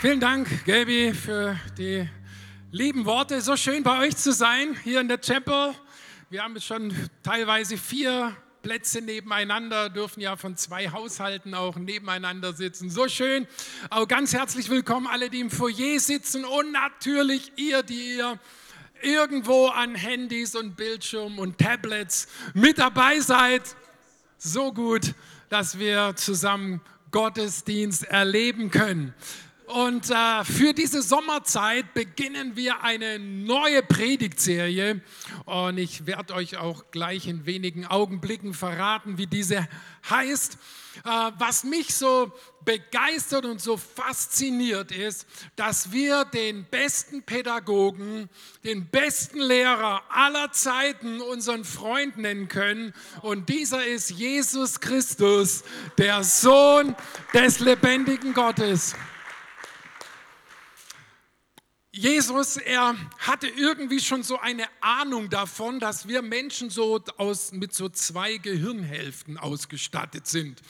Vielen Dank, Gaby, für die lieben Worte. So schön bei euch zu sein hier in der Chapel. Wir haben schon teilweise vier Plätze nebeneinander, dürfen ja von zwei Haushalten auch nebeneinander sitzen. So schön. Auch ganz herzlich willkommen alle, die im Foyer sitzen und natürlich ihr, die ihr irgendwo an Handys und Bildschirmen und Tablets mit dabei seid. So gut, dass wir zusammen Gottesdienst erleben können. Und äh, für diese Sommerzeit beginnen wir eine neue Predigtserie. Und ich werde euch auch gleich in wenigen Augenblicken verraten, wie diese heißt. Äh, was mich so begeistert und so fasziniert ist, dass wir den besten Pädagogen, den besten Lehrer aller Zeiten unseren Freund nennen können. Und dieser ist Jesus Christus, der Sohn des lebendigen Gottes. Jesus, er hatte irgendwie schon so eine Ahnung davon, dass wir Menschen so aus, mit so zwei Gehirnhälften ausgestattet sind.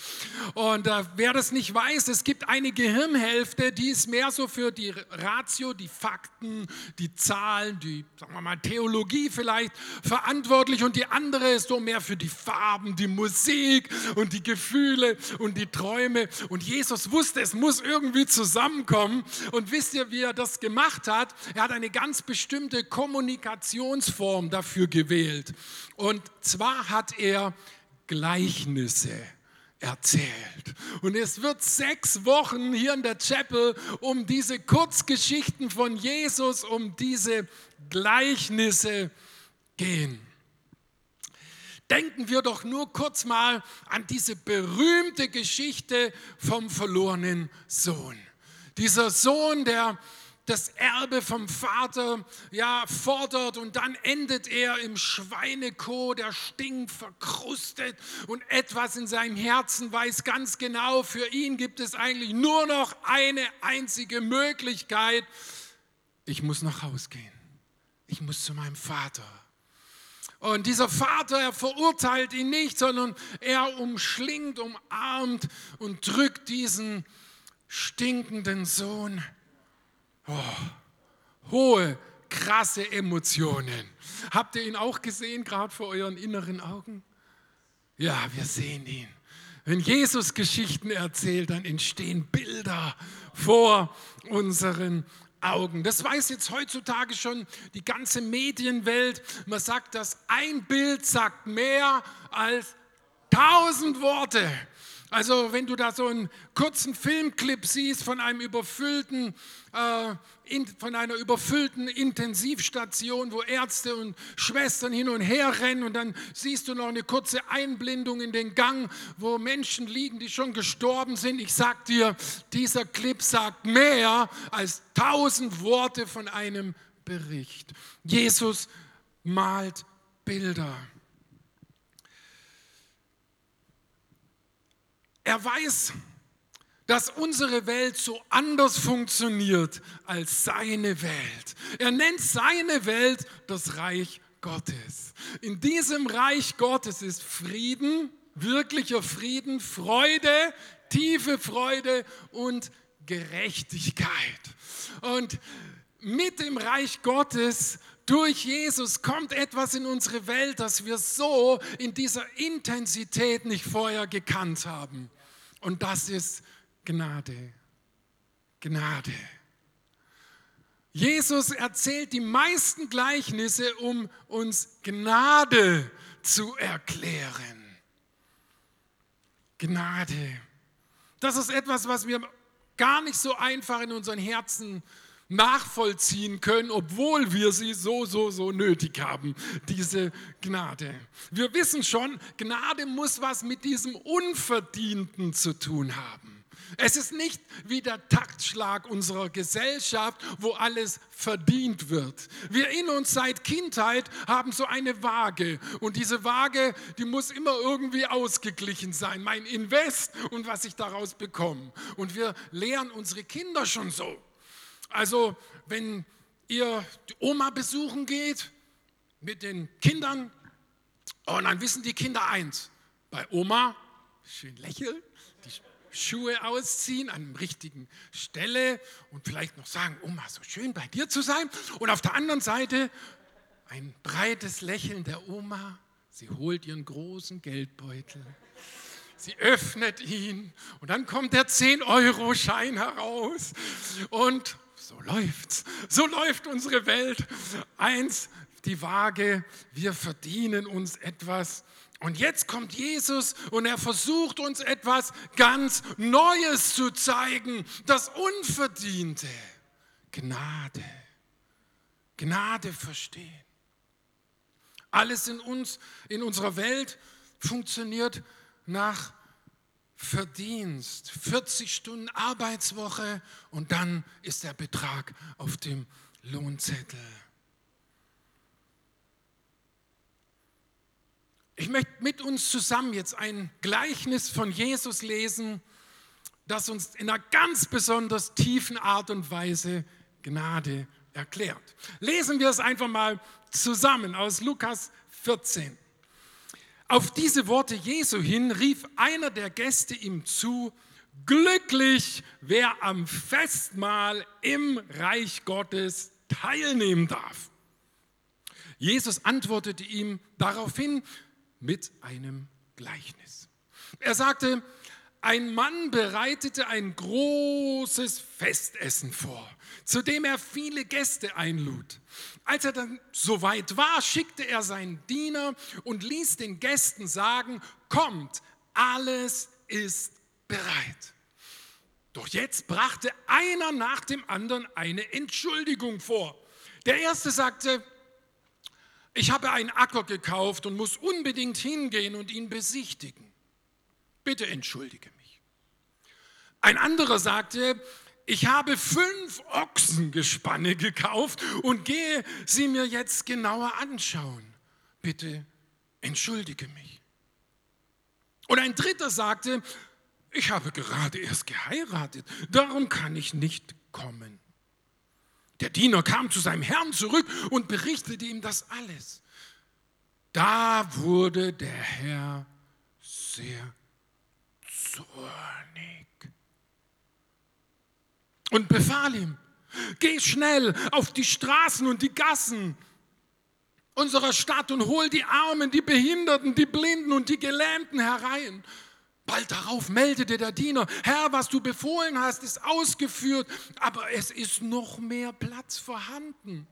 Und äh, wer das nicht weiß, es gibt eine Gehirnhälfte, die ist mehr so für die Ratio, die Fakten, die Zahlen, die, sagen wir mal, Theologie vielleicht verantwortlich und die andere ist so mehr für die Farben, die Musik und die Gefühle und die Träume. Und Jesus wusste, es muss irgendwie zusammenkommen. Und wisst ihr, wie er das gemacht hat? Hat, er hat eine ganz bestimmte Kommunikationsform dafür gewählt. Und zwar hat er Gleichnisse erzählt. Und es wird sechs Wochen hier in der Chapel um diese Kurzgeschichten von Jesus, um diese Gleichnisse gehen. Denken wir doch nur kurz mal an diese berühmte Geschichte vom verlorenen Sohn. Dieser Sohn, der das Erbe vom Vater ja fordert und dann endet er im Schweinekot, der stinkt, verkrustet und etwas in seinem Herzen weiß ganz genau, für ihn gibt es eigentlich nur noch eine einzige Möglichkeit. Ich muss nach Haus gehen. Ich muss zu meinem Vater. Und dieser Vater, er verurteilt ihn nicht, sondern er umschlingt, umarmt und drückt diesen stinkenden Sohn Oh, hohe, krasse Emotionen. Habt ihr ihn auch gesehen, gerade vor euren inneren Augen? Ja, wir sehen ihn. Wenn Jesus Geschichten erzählt, dann entstehen Bilder vor unseren Augen. Das weiß jetzt heutzutage schon die ganze Medienwelt. Man sagt, dass ein Bild sagt mehr als tausend Worte. Also wenn du da so einen kurzen Filmclip siehst von einem überfüllten, äh, in, von einer überfüllten Intensivstation, wo Ärzte und Schwestern hin und her rennen und dann siehst du noch eine kurze Einblendung in den Gang, wo Menschen liegen, die schon gestorben sind. Ich sag dir, dieser Clip sagt mehr als tausend Worte von einem Bericht. Jesus malt Bilder. Er weiß, dass unsere Welt so anders funktioniert als seine Welt. Er nennt seine Welt das Reich Gottes. In diesem Reich Gottes ist Frieden, wirklicher Frieden, Freude, tiefe Freude und Gerechtigkeit. Und mit dem Reich Gottes durch Jesus kommt etwas in unsere Welt, das wir so in dieser Intensität nicht vorher gekannt haben. Und das ist Gnade. Gnade. Jesus erzählt die meisten Gleichnisse, um uns Gnade zu erklären. Gnade. Das ist etwas, was wir gar nicht so einfach in unseren Herzen nachvollziehen können, obwohl wir sie so, so, so nötig haben, diese Gnade. Wir wissen schon, Gnade muss was mit diesem Unverdienten zu tun haben. Es ist nicht wie der Taktschlag unserer Gesellschaft, wo alles verdient wird. Wir in uns seit Kindheit haben so eine Waage und diese Waage, die muss immer irgendwie ausgeglichen sein. Mein Invest und was ich daraus bekomme. Und wir lehren unsere Kinder schon so. Also wenn ihr die Oma besuchen geht mit den Kindern, und oh, dann wissen die Kinder eins, bei Oma, schön lächeln, die Schuhe ausziehen an der richtigen Stelle und vielleicht noch sagen, Oma, so schön bei dir zu sein. Und auf der anderen Seite ein breites Lächeln der Oma. Sie holt ihren großen Geldbeutel. Sie öffnet ihn und dann kommt der 10-Euro-Schein heraus. Und so läuft's. So läuft unsere Welt. Eins, die Waage, wir verdienen uns etwas. Und jetzt kommt Jesus und er versucht uns etwas ganz Neues zu zeigen, das Unverdiente. Gnade. Gnade verstehen. Alles in uns, in unserer Welt funktioniert nach Verdienst. 40 Stunden Arbeitswoche und dann ist der Betrag auf dem Lohnzettel. Ich möchte mit uns zusammen jetzt ein Gleichnis von Jesus lesen, das uns in einer ganz besonders tiefen Art und Weise Gnade erklärt. Lesen wir es einfach mal zusammen aus Lukas 14. Auf diese Worte Jesu hin rief einer der Gäste ihm zu, glücklich, wer am Festmahl im Reich Gottes teilnehmen darf. Jesus antwortete ihm daraufhin, mit einem Gleichnis. Er sagte, ein Mann bereitete ein großes Festessen vor, zu dem er viele Gäste einlud. Als er dann soweit war, schickte er seinen Diener und ließ den Gästen sagen, kommt, alles ist bereit. Doch jetzt brachte einer nach dem anderen eine Entschuldigung vor. Der erste sagte, ich habe einen Acker gekauft und muss unbedingt hingehen und ihn besichtigen. Bitte entschuldige mich. Ein anderer sagte, ich habe fünf Ochsengespanne gekauft und gehe sie mir jetzt genauer anschauen. Bitte entschuldige mich. Und ein dritter sagte, ich habe gerade erst geheiratet, darum kann ich nicht kommen. Der Diener kam zu seinem Herrn zurück und berichtete ihm das alles. Da wurde der Herr sehr zornig und befahl ihm, geh schnell auf die Straßen und die Gassen unserer Stadt und hol die Armen, die Behinderten, die Blinden und die Gelähmten herein Bald darauf meldete der Diener, Herr, was du befohlen hast, ist ausgeführt, aber es ist noch mehr Platz vorhanden.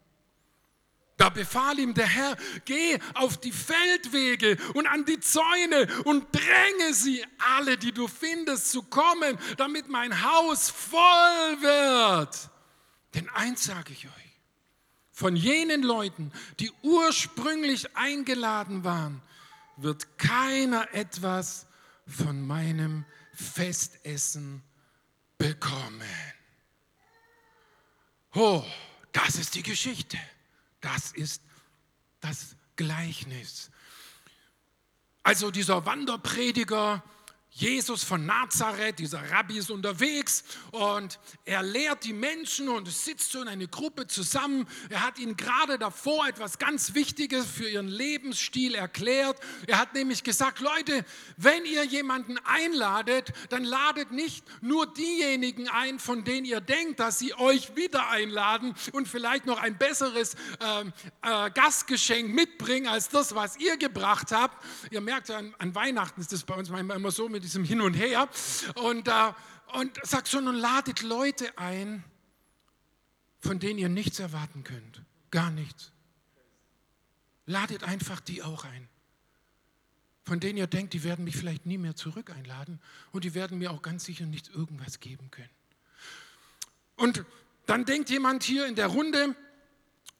Da befahl ihm der Herr, geh auf die Feldwege und an die Zäune und dränge sie, alle, die du findest, zu kommen, damit mein Haus voll wird. Denn eins sage ich euch, von jenen Leuten, die ursprünglich eingeladen waren, wird keiner etwas von meinem Festessen bekommen. Oh, das ist die Geschichte. Das ist das Gleichnis. Also dieser Wanderprediger Jesus von Nazareth, dieser Rabbi ist unterwegs und er lehrt die Menschen und sitzt so in eine Gruppe zusammen. Er hat ihnen gerade davor etwas ganz Wichtiges für ihren Lebensstil erklärt. Er hat nämlich gesagt, Leute, wenn ihr jemanden einladet, dann ladet nicht nur diejenigen ein, von denen ihr denkt, dass sie euch wieder einladen und vielleicht noch ein besseres äh, äh, Gastgeschenk mitbringen als das, was ihr gebracht habt. Ihr merkt ja, an, an Weihnachten ist das bei uns manchmal immer so mit diesem Hin und Her. Und, äh, und sagt so, nun ladet Leute ein, von denen ihr nichts erwarten könnt. Gar nichts. Ladet einfach die auch ein. Von denen ihr denkt, die werden mich vielleicht nie mehr zurück einladen und die werden mir auch ganz sicher nicht irgendwas geben können. Und dann denkt jemand hier in der Runde,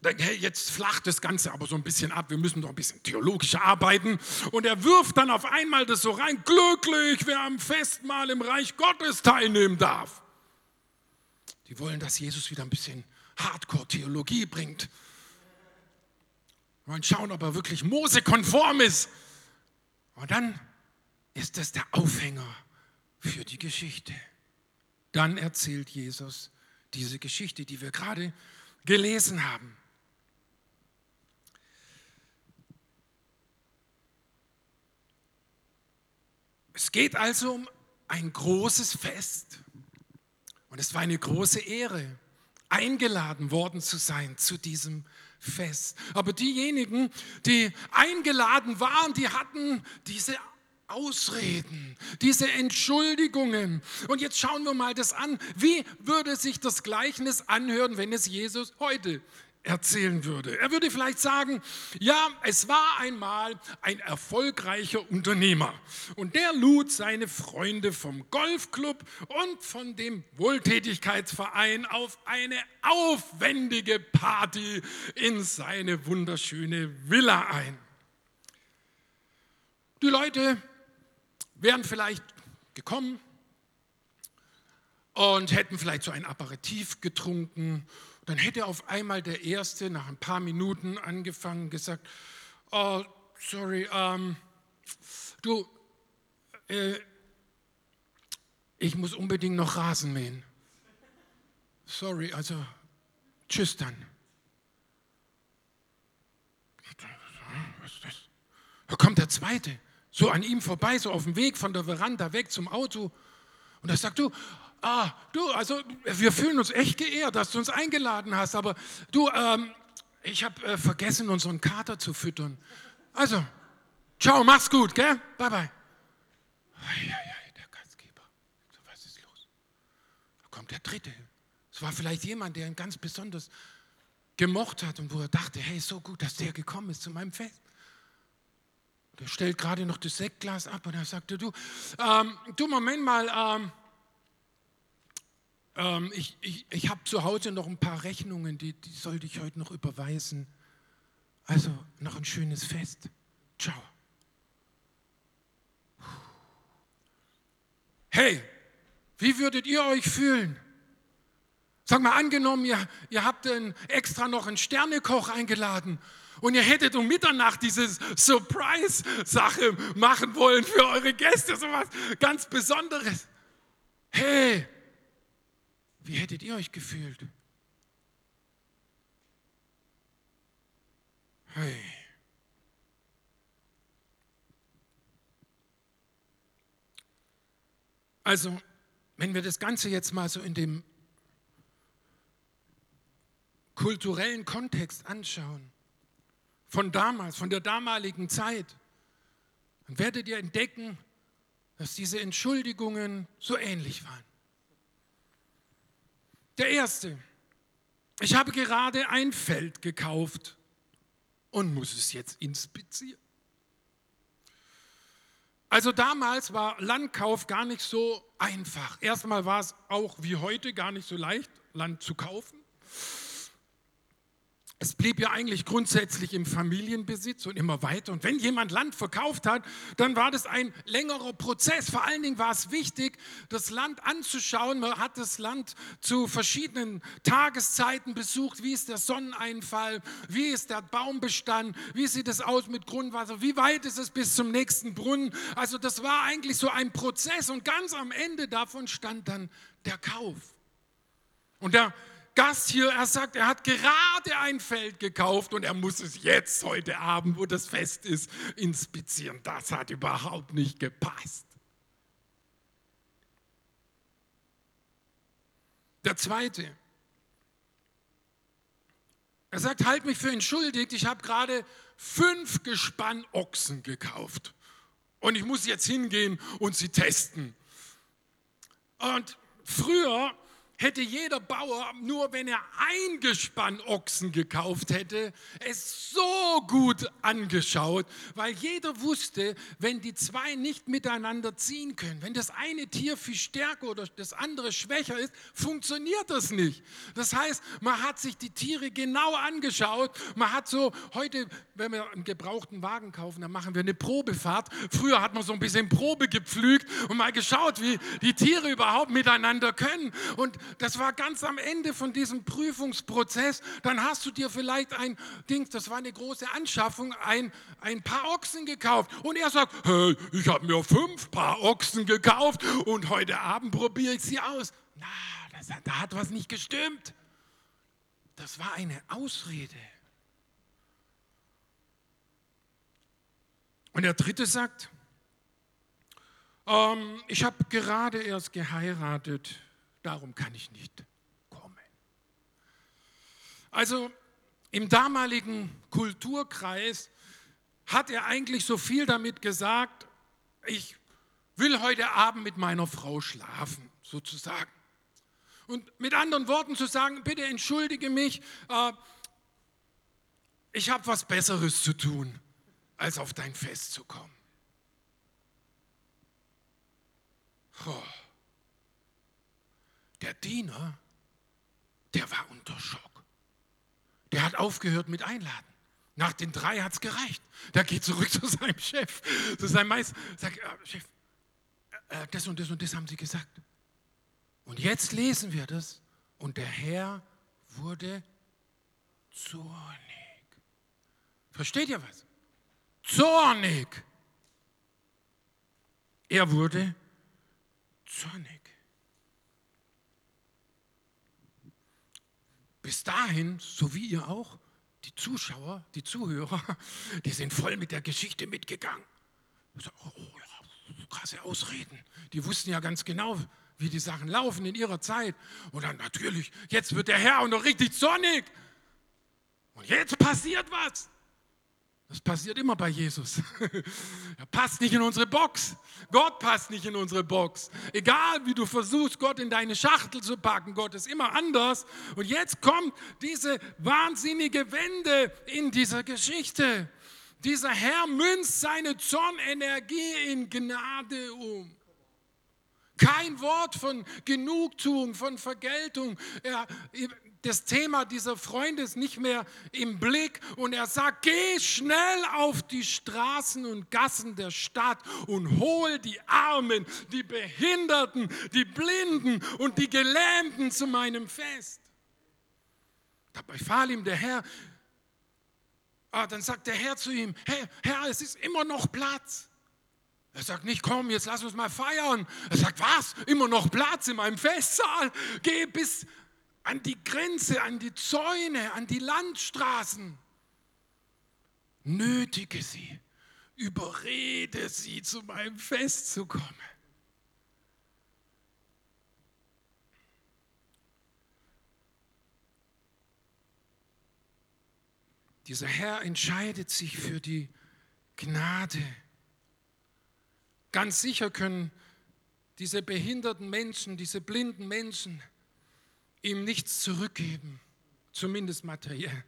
denkt, hey, jetzt flacht das Ganze aber so ein bisschen ab, wir müssen doch ein bisschen theologischer arbeiten. Und er wirft dann auf einmal das so rein, glücklich, wer am Festmahl im Reich Gottes teilnehmen darf. Die wollen, dass Jesus wieder ein bisschen Hardcore-Theologie bringt. Wir wollen schauen, ob er wirklich Mose-konform ist. Und dann ist das der Aufhänger für die Geschichte. Dann erzählt Jesus diese Geschichte, die wir gerade gelesen haben. Es geht also um ein großes Fest. Und es war eine große Ehre, eingeladen worden zu sein zu diesem Fest. Aber diejenigen, die eingeladen waren, die hatten diese Ausreden, diese Entschuldigungen. Und jetzt schauen wir mal das an. Wie würde sich das Gleichnis anhören, wenn es Jesus heute erzählen würde. Er würde vielleicht sagen, ja, es war einmal ein erfolgreicher Unternehmer und der lud seine Freunde vom Golfclub und von dem Wohltätigkeitsverein auf eine aufwendige Party in seine wunderschöne Villa ein. Die Leute wären vielleicht gekommen und hätten vielleicht so ein Aperitif getrunken dann hätte auf einmal der Erste nach ein paar Minuten angefangen gesagt, oh, sorry, ähm, du, äh, ich muss unbedingt noch Rasen mähen. Sorry, also tschüss dann. Was ist das? Da kommt der Zweite, so an ihm vorbei, so auf dem Weg von der Veranda weg zum Auto. Und er sagt, du, ah, du, also wir fühlen uns echt geehrt, dass du uns eingeladen hast, aber du, ähm, ich habe äh, vergessen, unseren Kater zu füttern. Also, ciao, mach's gut, gell? Bye, bye. Eieiei, der Gastgeber. Was ist los? Da kommt der Dritte. Es war vielleicht jemand, der ihn ganz besonders gemocht hat und wo er dachte, hey, so gut, dass der gekommen ist zu meinem Fest. Der stellt gerade noch das Sektglas ab und er sagte, du, ähm, du, Moment mal, ähm, ähm, ich ich, ich habe zu Hause noch ein paar Rechnungen, die, die sollte ich heute noch überweisen. Also noch ein schönes Fest. Ciao. Hey, wie würdet ihr euch fühlen? Sag mal, angenommen, ihr, ihr habt einen, extra noch einen Sternekoch eingeladen und ihr hättet um Mitternacht diese Surprise-Sache machen wollen für eure Gäste, so was ganz Besonderes. Hey, wie hättet ihr euch gefühlt? Hey. Also, wenn wir das Ganze jetzt mal so in dem kulturellen Kontext anschauen, von damals, von der damaligen Zeit, dann werdet ihr entdecken, dass diese Entschuldigungen so ähnlich waren. Der erste, ich habe gerade ein Feld gekauft und muss es jetzt inspizieren. Also damals war Landkauf gar nicht so einfach. Erstmal war es auch wie heute gar nicht so leicht, Land zu kaufen. Es blieb ja eigentlich grundsätzlich im Familienbesitz und immer weiter. Und wenn jemand Land verkauft hat, dann war das ein längerer Prozess. Vor allen Dingen war es wichtig, das Land anzuschauen. Man hat das Land zu verschiedenen Tageszeiten besucht. Wie ist der Sonneneinfall? Wie ist der Baumbestand? Wie sieht es aus mit Grundwasser? Wie weit ist es bis zum nächsten Brunnen? Also das war eigentlich so ein Prozess. Und ganz am Ende davon stand dann der Kauf. Und der Gast hier, er sagt, er hat gerade ein Feld gekauft und er muss es jetzt heute Abend, wo das Fest ist, inspizieren. Das hat überhaupt nicht gepasst. Der zweite, er sagt, halt mich für entschuldigt, ich habe gerade fünf Gespann Ochsen gekauft und ich muss jetzt hingehen und sie testen. Und früher hätte jeder Bauer, nur wenn er ein Gespann Ochsen gekauft hätte, es so gut angeschaut, weil jeder wusste, wenn die zwei nicht miteinander ziehen können, wenn das eine Tier viel stärker oder das andere schwächer ist, funktioniert das nicht. Das heißt, man hat sich die Tiere genau angeschaut, man hat so heute, wenn wir einen gebrauchten Wagen kaufen, dann machen wir eine Probefahrt. Früher hat man so ein bisschen Probe gepflügt und mal geschaut, wie die Tiere überhaupt miteinander können und das war ganz am Ende von diesem Prüfungsprozess. Dann hast du dir vielleicht ein Ding, das war eine große Anschaffung, ein, ein paar Ochsen gekauft. Und er sagt, hey, ich habe mir fünf Paar Ochsen gekauft und heute Abend probiere ich sie aus. Na, das, da hat was nicht gestimmt. Das war eine Ausrede. Und der dritte sagt, ähm, ich habe gerade erst geheiratet, darum kann ich nicht kommen. Also im damaligen Kulturkreis hat er eigentlich so viel damit gesagt, ich will heute Abend mit meiner Frau schlafen, sozusagen. Und mit anderen Worten zu sagen, bitte entschuldige mich, äh, ich habe was Besseres zu tun, als auf dein Fest zu kommen. Oh. Der Diener, der war unter Schock. Der hat aufgehört mit Einladen. Nach den drei hat es gereicht. Der geht zurück zu seinem Chef, zu seinem Meister. Sagt, äh, Chef, äh, das und das und das haben sie gesagt. Und jetzt lesen wir das. Und der Herr wurde zornig. Versteht ihr was? Zornig. Er wurde zornig. Bis dahin, so wie ihr auch, die Zuschauer, die Zuhörer, die sind voll mit der Geschichte mitgegangen. Oh, ja, krasse Ausreden. Die wussten ja ganz genau, wie die Sachen laufen in ihrer Zeit. Und dann natürlich, jetzt wird der Herr auch noch richtig zornig. Und jetzt passiert was. Das passiert immer bei Jesus. Er passt nicht in unsere Box. Gott passt nicht in unsere Box. Egal wie du versuchst, Gott in deine Schachtel zu packen, Gott ist immer anders. Und jetzt kommt diese wahnsinnige Wende in dieser Geschichte. Dieser Herr münzt seine Zornenergie in Gnade um. Kein Wort von Genugtuung, von Vergeltung. Er, das Thema dieser Freunde ist nicht mehr im Blick und er sagt, geh schnell auf die Straßen und Gassen der Stadt und hol die Armen, die Behinderten, die Blinden und die Gelähmten zu meinem Fest. Dabei befahl ihm der Herr, ah, dann sagt der Herr zu ihm, hey, Herr, es ist immer noch Platz. Er sagt nicht, komm, jetzt lass uns mal feiern. Er sagt, was? Immer noch Platz in meinem Festsaal? Geh bis an die Grenze, an die Zäune, an die Landstraßen. Nötige sie, überrede sie, zu meinem Fest zu kommen. Dieser Herr entscheidet sich für die Gnade. Ganz sicher können diese behinderten Menschen, diese blinden Menschen ihm nichts zurückgeben, zumindest materiell.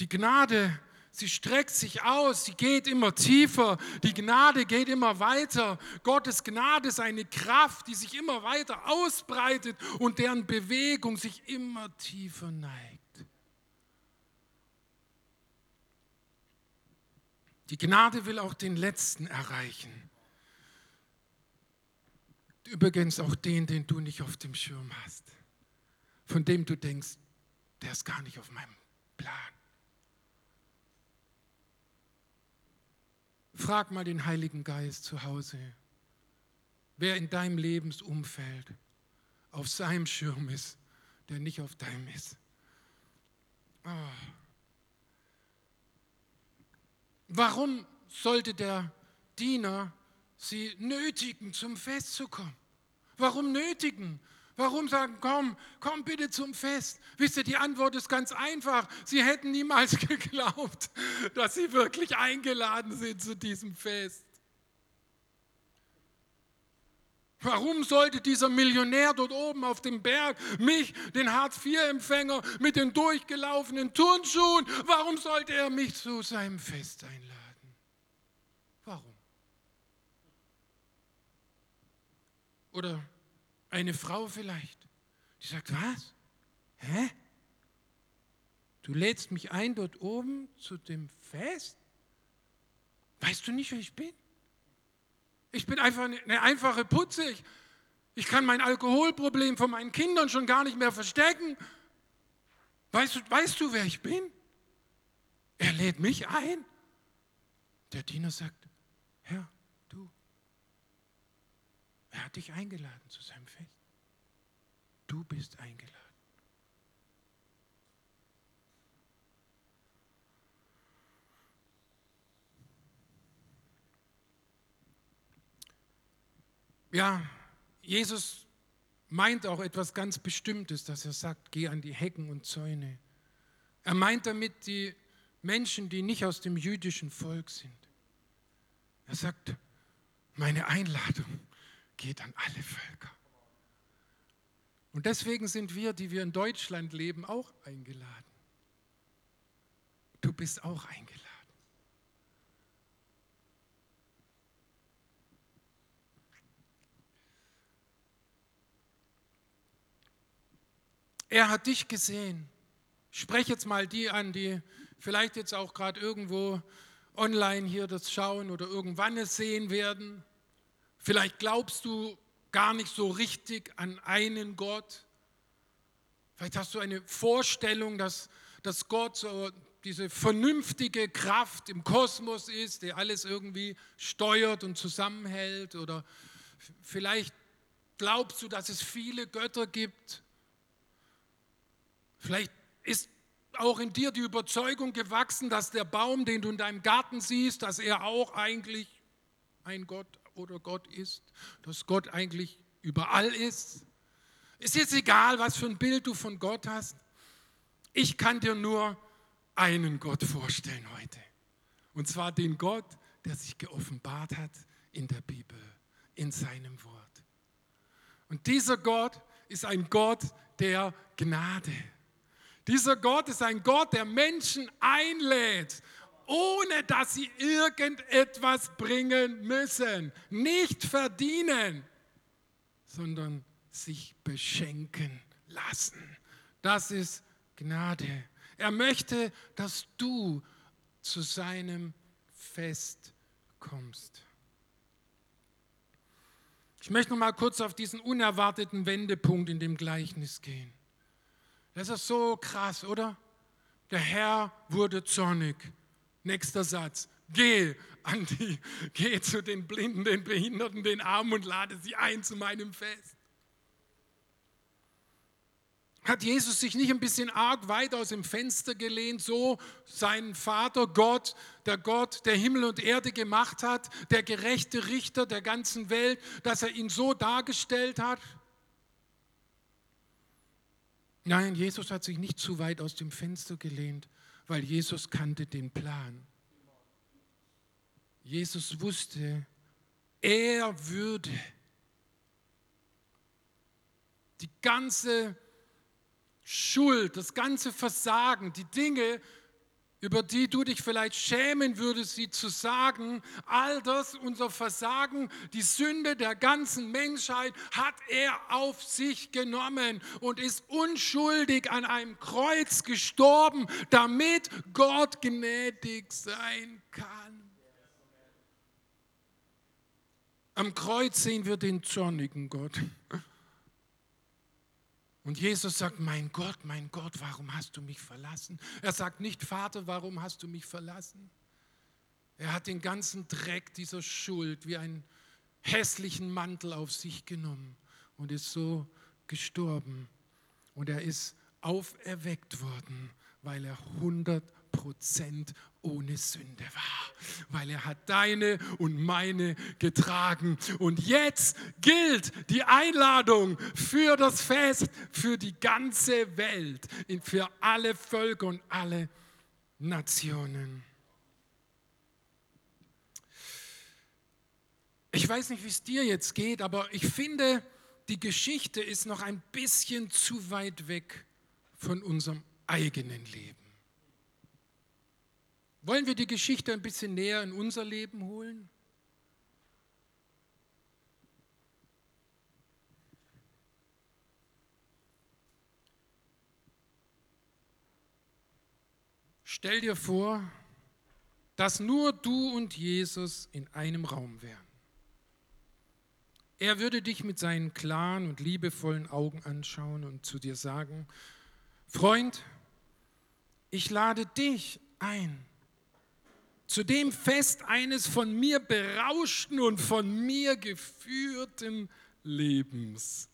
Die Gnade, sie streckt sich aus, sie geht immer tiefer, die Gnade geht immer weiter. Gottes Gnade ist eine Kraft, die sich immer weiter ausbreitet und deren Bewegung sich immer tiefer neigt. Die Gnade will auch den Letzten erreichen. Übrigens auch den, den du nicht auf dem Schirm hast, von dem du denkst, der ist gar nicht auf meinem Plan. Frag mal den Heiligen Geist zu Hause, wer in deinem Lebensumfeld auf seinem Schirm ist, der nicht auf deinem ist. Oh. Warum sollte der Diener sie nötigen, zum Fest zu kommen? Warum nötigen? Warum sagen, komm, komm bitte zum Fest? Wisst ihr, die Antwort ist ganz einfach. Sie hätten niemals geglaubt, dass sie wirklich eingeladen sind zu diesem Fest. Warum sollte dieser Millionär dort oben auf dem Berg mich, den Hartz-IV-Empfänger mit den durchgelaufenen Turnschuhen, warum sollte er mich zu seinem Fest einladen? Warum? Oder eine Frau vielleicht, die sagt, was? Hä? Du lädst mich ein dort oben zu dem Fest? Weißt du nicht, wer ich bin? Ich bin einfach eine einfache Putze. Ich, ich kann mein Alkoholproblem von meinen Kindern schon gar nicht mehr verstecken. Weißt du, weißt du, wer ich bin? Er lädt mich ein. Der Diener sagt, Herr, du, er hat dich eingeladen zu seinem Fest. Du bist eingeladen. Ja, Jesus meint auch etwas ganz Bestimmtes, dass er sagt, geh an die Hecken und Zäune. Er meint damit die Menschen, die nicht aus dem jüdischen Volk sind. Er sagt, meine Einladung geht an alle Völker. Und deswegen sind wir, die wir in Deutschland leben, auch eingeladen. Du bist auch eingeladen. Er hat dich gesehen. Ich spreche jetzt mal die an, die vielleicht jetzt auch gerade irgendwo online hier das schauen oder irgendwann es sehen werden. Vielleicht glaubst du gar nicht so richtig an einen Gott. Vielleicht hast du eine Vorstellung, dass, dass Gott so diese vernünftige Kraft im Kosmos ist, die alles irgendwie steuert und zusammenhält. Oder vielleicht glaubst du, dass es viele Götter gibt. Vielleicht ist auch in dir die Überzeugung gewachsen, dass der Baum, den du in deinem Garten siehst, dass er auch eigentlich ein Gott oder Gott ist, dass Gott eigentlich überall ist. Ist jetzt egal, was für ein Bild du von Gott hast. Ich kann dir nur einen Gott vorstellen heute. Und zwar den Gott, der sich geoffenbart hat in der Bibel, in seinem Wort. Und dieser Gott ist ein Gott der Gnade. Dieser Gott ist ein Gott, der Menschen einlädt, ohne dass sie irgendetwas bringen müssen. Nicht verdienen, sondern sich beschenken lassen. Das ist Gnade. Er möchte, dass du zu seinem Fest kommst. Ich möchte noch mal kurz auf diesen unerwarteten Wendepunkt in dem Gleichnis gehen. Das ist so krass, oder? Der Herr wurde zornig. Nächster Satz. Geh an die, geh zu den Blinden, den Behinderten, den Armen und lade sie ein zu meinem Fest. Hat Jesus sich nicht ein bisschen arg weit aus dem Fenster gelehnt, so seinen Vater Gott, der Gott, der Himmel und Erde gemacht hat, der gerechte Richter der ganzen Welt, dass er ihn so dargestellt hat? Nein, Jesus hat sich nicht zu weit aus dem Fenster gelehnt, weil Jesus kannte den Plan. Jesus wusste, er würde die ganze Schuld, das ganze Versagen, die Dinge, über die du dich vielleicht schämen würdest, sie zu sagen, all das, unser Versagen, die Sünde der ganzen Menschheit hat er auf sich genommen und ist unschuldig an einem Kreuz gestorben, damit Gott gnädig sein kann. Am Kreuz sehen wir den zornigen Gott. Und Jesus sagt, mein Gott, mein Gott, warum hast du mich verlassen? Er sagt nicht, Vater, warum hast du mich verlassen? Er hat den ganzen Dreck dieser Schuld wie einen hässlichen Mantel auf sich genommen und ist so gestorben. Und er ist auferweckt worden, weil er 100 Prozent ohne Sünde war, weil er hat deine und meine getragen. Und jetzt gilt die Einladung für das Fest, für die ganze Welt, für alle Völker und alle Nationen. Ich weiß nicht, wie es dir jetzt geht, aber ich finde, die Geschichte ist noch ein bisschen zu weit weg von unserem eigenen Leben. Wollen wir die Geschichte ein bisschen näher in unser Leben holen? Stell dir vor, dass nur du und Jesus in einem Raum wären. Er würde dich mit seinen klaren und liebevollen Augen anschauen und zu dir sagen, Freund, ich lade dich ein zu dem Fest eines von mir berauschten und von mir geführten Lebens.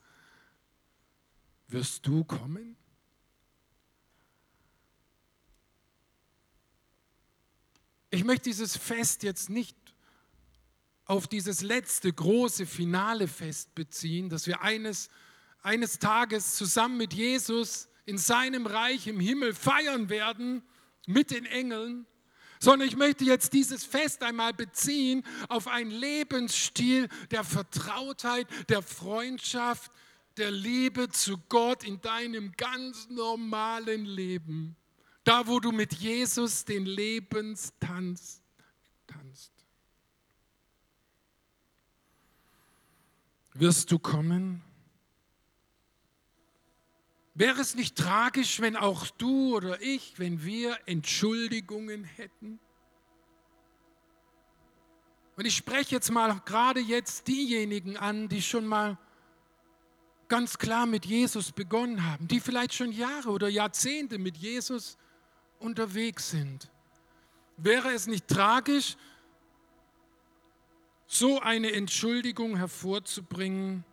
Wirst du kommen? Ich möchte dieses Fest jetzt nicht auf dieses letzte große finale Fest beziehen, dass wir eines, eines Tages zusammen mit Jesus in seinem Reich im Himmel feiern werden mit den Engeln, sondern ich möchte jetzt dieses Fest einmal beziehen auf einen Lebensstil der Vertrautheit, der Freundschaft, der Liebe zu Gott in deinem ganz normalen Leben. Da, wo du mit Jesus den Lebenstanz tanzt. Wirst du kommen? Wäre es nicht tragisch, wenn auch du oder ich, wenn wir Entschuldigungen hätten? Und ich spreche jetzt mal gerade jetzt diejenigen an, die schon mal ganz klar mit Jesus begonnen haben, die vielleicht schon Jahre oder Jahrzehnte mit Jesus unterwegs sind. Wäre es nicht tragisch, so eine Entschuldigung hervorzubringen?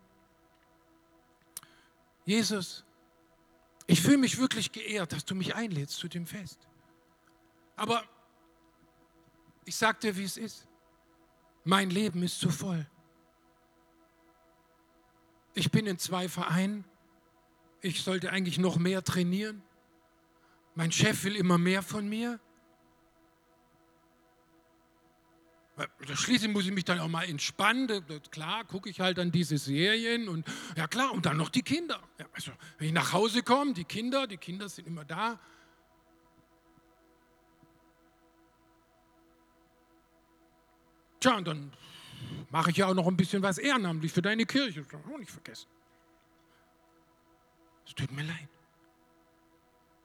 Jesus, ich fühle mich wirklich geehrt, dass du mich einlädst zu dem Fest. Aber ich sage dir, wie es ist. Mein Leben ist zu voll. Ich bin in zwei Vereinen. Ich sollte eigentlich noch mehr trainieren. Mein Chef will immer mehr von mir. Schließlich muss ich mich dann auch mal entspannen. Klar, gucke ich halt an diese Serien und ja klar, und dann noch die Kinder. Ja, also, wenn ich nach Hause komme, die Kinder, die Kinder sind immer da. Tja, und dann mache ich ja auch noch ein bisschen was ehrenamtlich für deine Kirche. Das auch nicht vergessen. Es tut mir leid.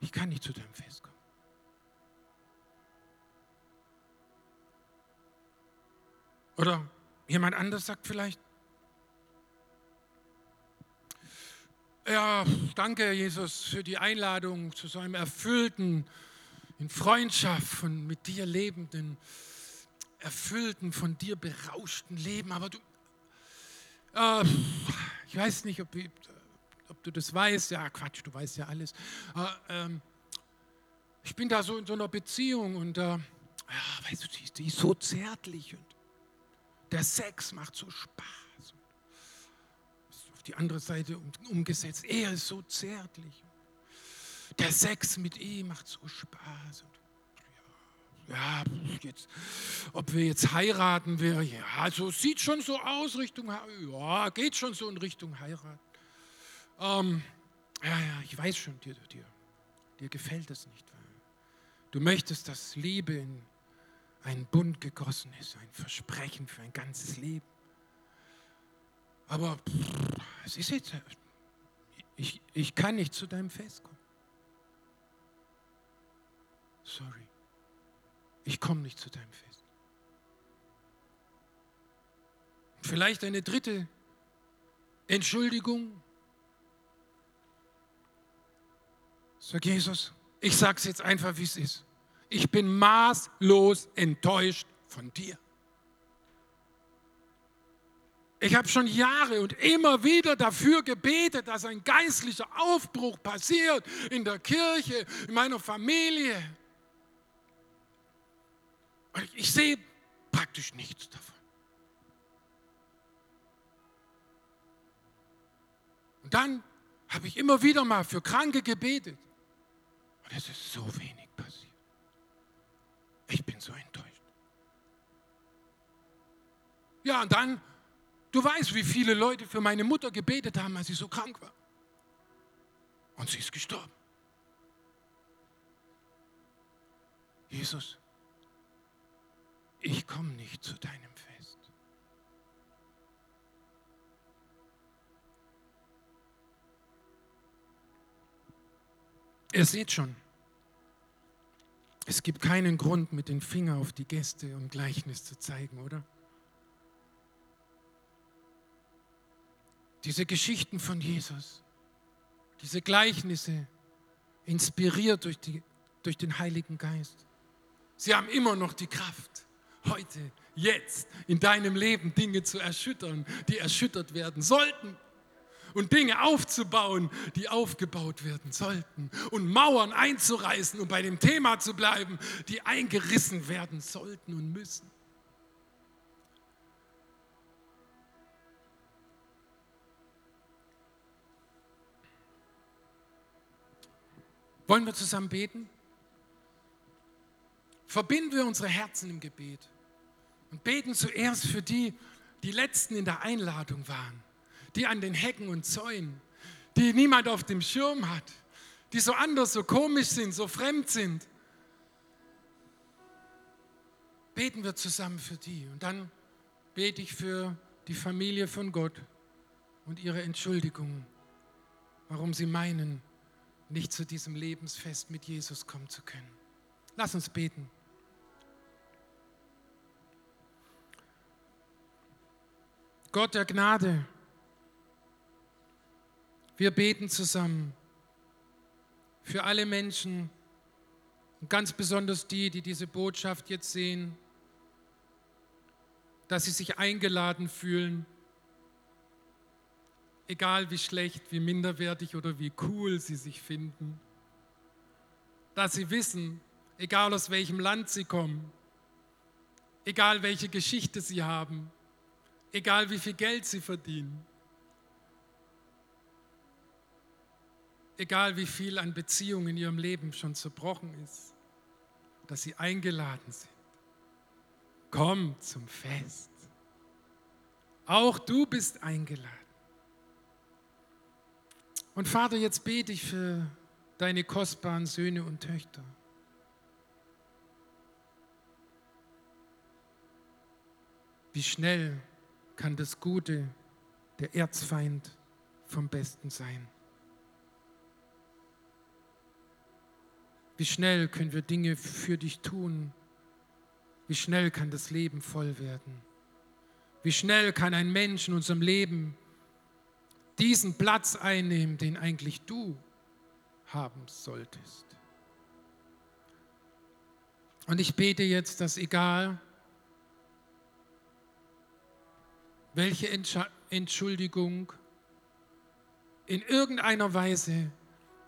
Ich kann nicht zu deinem Fest kommen. Oder jemand anders sagt vielleicht, ja, danke Jesus für die Einladung zu so einem erfüllten, in Freundschaft und mit dir lebenden, erfüllten, von dir berauschten Leben. Aber du, äh, ich weiß nicht, ob, ob, du das weißt. Ja, Quatsch, du weißt ja alles. Äh, äh, ich bin da so in so einer Beziehung und äh, ja, weißt du, die, die ist so zärtlich und der Sex macht so Spaß. Auf die andere Seite umgesetzt. Er ist so zärtlich. Der Sex mit ihm macht so Spaß. ja, jetzt, ob wir jetzt heiraten, wir, ja, also sieht schon so aus Richtung, ja, geht schon so in Richtung Heirat. Ähm, ja, ja, ich weiß schon, dir, dir, dir gefällt das nicht. Du möchtest, dass Liebe in ein Bund gegossen ist, ein Versprechen für ein ganzes Leben. Aber es ist jetzt, ich, ich kann nicht zu deinem Fest kommen. Sorry, ich komme nicht zu deinem Fest. Vielleicht eine dritte Entschuldigung. Sag Jesus, ich sage es jetzt einfach, wie es ist ich bin maßlos enttäuscht von dir. Ich habe schon Jahre und immer wieder dafür gebetet, dass ein geistlicher Aufbruch passiert in der Kirche, in meiner Familie. Und ich, ich sehe praktisch nichts davon. Und dann habe ich immer wieder mal für Kranke gebetet. Und es ist so wenig. Ja, und dann, du weißt, wie viele Leute für meine Mutter gebetet haben, als sie so krank war. Und sie ist gestorben. Jesus, ich komme nicht zu deinem Fest. Ihr seht schon, es gibt keinen Grund, mit dem Finger auf die Gäste und Gleichnis zu zeigen, oder? Diese Geschichten von Jesus, diese Gleichnisse, inspiriert durch, die, durch den Heiligen Geist, sie haben immer noch die Kraft, heute, jetzt in deinem Leben Dinge zu erschüttern, die erschüttert werden sollten. Und Dinge aufzubauen, die aufgebaut werden sollten. Und Mauern einzureißen, um bei dem Thema zu bleiben, die eingerissen werden sollten und müssen. Wollen wir zusammen beten? Verbinden wir unsere Herzen im Gebet und beten zuerst für die, die letzten in der Einladung waren, die an den Hecken und Zäunen, die niemand auf dem Schirm hat, die so anders, so komisch sind, so fremd sind. Beten wir zusammen für die und dann bete ich für die Familie von Gott und ihre Entschuldigung, warum sie meinen, nicht zu diesem Lebensfest mit Jesus kommen zu können. Lass uns beten. Gott der Gnade, wir beten zusammen für alle Menschen und ganz besonders die, die diese Botschaft jetzt sehen, dass sie sich eingeladen fühlen, egal wie schlecht, wie minderwertig oder wie cool sie sich finden, dass sie wissen, egal aus welchem Land sie kommen, egal welche Geschichte sie haben, egal wie viel Geld sie verdienen, egal wie viel an Beziehungen in ihrem Leben schon zerbrochen ist, dass sie eingeladen sind. Komm zum Fest. Auch du bist eingeladen. Und Vater, jetzt bete ich für deine kostbaren Söhne und Töchter. Wie schnell kann das Gute der Erzfeind vom Besten sein. Wie schnell können wir Dinge für dich tun? Wie schnell kann das Leben voll werden? Wie schnell kann ein Mensch in unserem Leben diesen Platz einnehmen, den eigentlich du haben solltest? Und ich bete jetzt, dass egal, welche Entschuldigung in irgendeiner Weise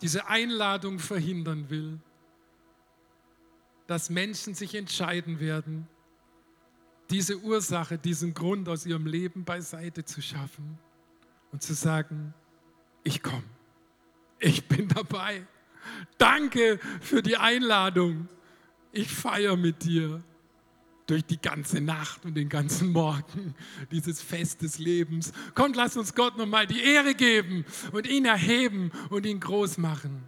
diese Einladung verhindern will, dass Menschen sich entscheiden werden, diese Ursache, diesen Grund aus ihrem Leben beiseite zu schaffen und zu sagen, ich komme, ich bin dabei. Danke für die Einladung. Ich feiere mit dir durch die ganze Nacht und den ganzen Morgen dieses Fest des Lebens. Kommt, lass uns Gott nochmal die Ehre geben und ihn erheben und ihn groß machen.